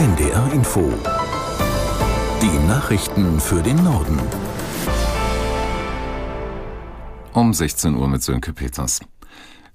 NDR Info. Die Nachrichten für den Norden. Um 16 Uhr mit Sönke Peters.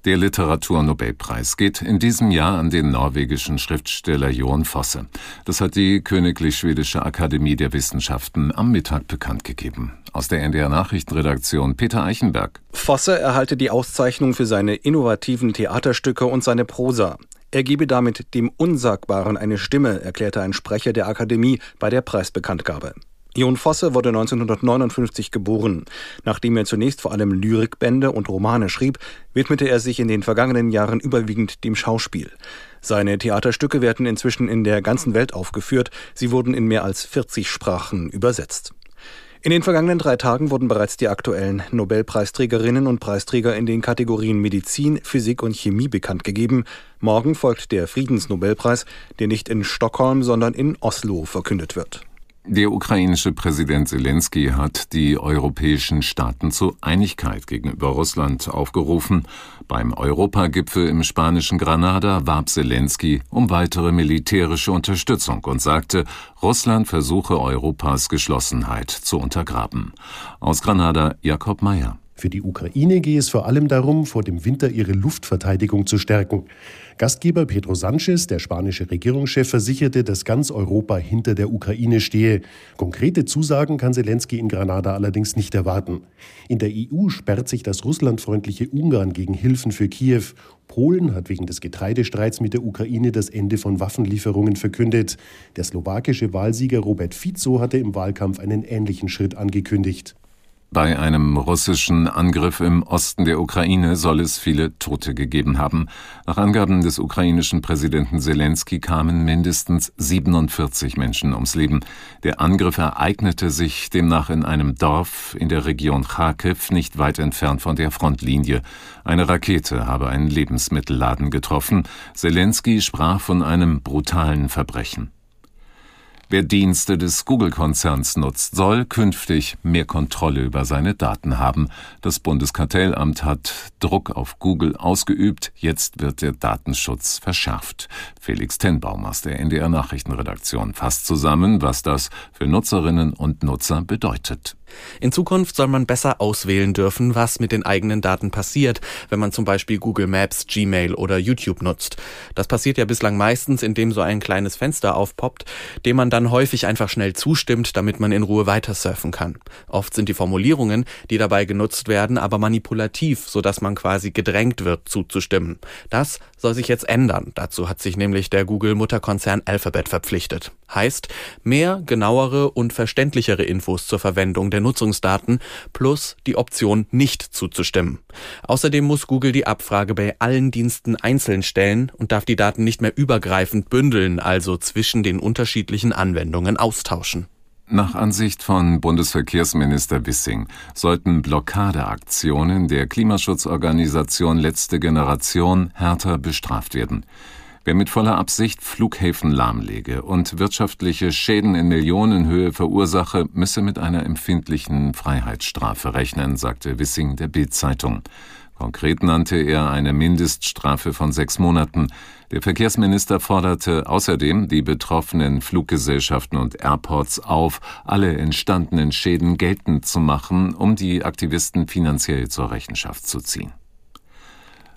Der Literaturnobelpreis geht in diesem Jahr an den norwegischen Schriftsteller Jon Fosse. Das hat die Königlich Schwedische Akademie der Wissenschaften am Mittag bekannt gegeben. Aus der NDR Nachrichtenredaktion Peter Eichenberg. Fosse erhalte die Auszeichnung für seine innovativen Theaterstücke und seine Prosa. Er gebe damit dem Unsagbaren eine Stimme, erklärte ein Sprecher der Akademie bei der Preisbekanntgabe. Jon Fosse wurde 1959 geboren. Nachdem er zunächst vor allem Lyrikbände und Romane schrieb, widmete er sich in den vergangenen Jahren überwiegend dem Schauspiel. Seine Theaterstücke werden inzwischen in der ganzen Welt aufgeführt. Sie wurden in mehr als 40 Sprachen übersetzt. In den vergangenen drei Tagen wurden bereits die aktuellen Nobelpreisträgerinnen und Preisträger in den Kategorien Medizin, Physik und Chemie bekannt gegeben. Morgen folgt der Friedensnobelpreis, der nicht in Stockholm, sondern in Oslo verkündet wird. Der ukrainische Präsident Zelensky hat die europäischen Staaten zu Einigkeit gegenüber Russland aufgerufen. Beim Europagipfel im spanischen Granada warb Zelensky um weitere militärische Unterstützung und sagte, Russland versuche Europas Geschlossenheit zu untergraben. Aus Granada Jakob Mayer. Für die Ukraine gehe es vor allem darum, vor dem Winter ihre Luftverteidigung zu stärken. Gastgeber Pedro Sánchez, der spanische Regierungschef, versicherte, dass ganz Europa hinter der Ukraine stehe. Konkrete Zusagen kann Zelensky in Granada allerdings nicht erwarten. In der EU sperrt sich das russlandfreundliche Ungarn gegen Hilfen für Kiew. Polen hat wegen des Getreidestreits mit der Ukraine das Ende von Waffenlieferungen verkündet. Der slowakische Wahlsieger Robert Fico hatte im Wahlkampf einen ähnlichen Schritt angekündigt. Bei einem russischen Angriff im Osten der Ukraine soll es viele Tote gegeben haben. Nach Angaben des ukrainischen Präsidenten Zelensky kamen mindestens 47 Menschen ums Leben. Der Angriff ereignete sich demnach in einem Dorf in der Region Kharkiv, nicht weit entfernt von der Frontlinie. Eine Rakete habe einen Lebensmittelladen getroffen. Zelensky sprach von einem brutalen Verbrechen. Wer Dienste des Google-Konzerns nutzt, soll künftig mehr Kontrolle über seine Daten haben. Das Bundeskartellamt hat Druck auf Google ausgeübt. Jetzt wird der Datenschutz verschärft. Felix Tenbaum aus der NDR Nachrichtenredaktion fasst zusammen, was das für Nutzerinnen und Nutzer bedeutet. In Zukunft soll man besser auswählen dürfen, was mit den eigenen Daten passiert, wenn man zum Beispiel Google Maps, Gmail oder YouTube nutzt. Das passiert ja bislang meistens, indem so ein kleines Fenster aufpoppt, dem man dann häufig einfach schnell zustimmt, damit man in Ruhe weitersurfen kann. Oft sind die Formulierungen, die dabei genutzt werden, aber manipulativ, sodass man quasi gedrängt wird, zuzustimmen. Das soll sich jetzt ändern. Dazu hat sich nämlich der Google-Mutterkonzern Alphabet verpflichtet. Heißt, mehr, genauere und verständlichere Infos zur Verwendung der Nutzungsdaten plus die Option nicht zuzustimmen. Außerdem muss Google die Abfrage bei allen Diensten einzeln stellen und darf die Daten nicht mehr übergreifend bündeln, also zwischen den unterschiedlichen Anwendungen austauschen. Nach Ansicht von Bundesverkehrsminister Wissing sollten Blockadeaktionen der Klimaschutzorganisation Letzte Generation härter bestraft werden. Wer mit voller Absicht Flughäfen lahmlege und wirtschaftliche Schäden in Millionenhöhe verursache, müsse mit einer empfindlichen Freiheitsstrafe rechnen, sagte Wissing der Bild-Zeitung. Konkret nannte er eine Mindeststrafe von sechs Monaten. Der Verkehrsminister forderte außerdem die betroffenen Fluggesellschaften und Airports auf, alle entstandenen Schäden geltend zu machen, um die Aktivisten finanziell zur Rechenschaft zu ziehen.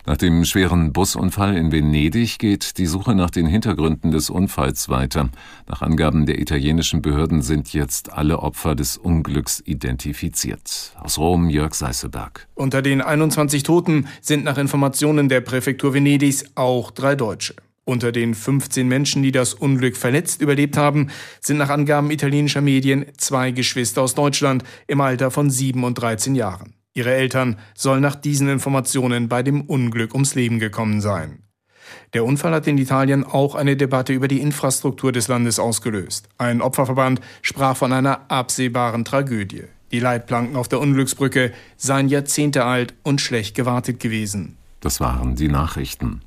Nach dem schweren Busunfall in Venedig geht die Suche nach den Hintergründen des Unfalls weiter. Nach Angaben der italienischen Behörden sind jetzt alle Opfer des Unglücks identifiziert. Aus Rom Jörg Seißeberg. Unter den 21 Toten sind nach Informationen der Präfektur Venedigs auch drei Deutsche. Unter den 15 Menschen, die das Unglück verletzt überlebt haben, sind nach Angaben italienischer Medien zwei Geschwister aus Deutschland im Alter von 7 und 13 Jahren. Ihre Eltern sollen nach diesen Informationen bei dem Unglück ums Leben gekommen sein. Der Unfall hat in Italien auch eine Debatte über die Infrastruktur des Landes ausgelöst. Ein Opferverband sprach von einer absehbaren Tragödie. Die Leitplanken auf der Unglücksbrücke seien Jahrzehnte alt und schlecht gewartet gewesen. Das waren die Nachrichten.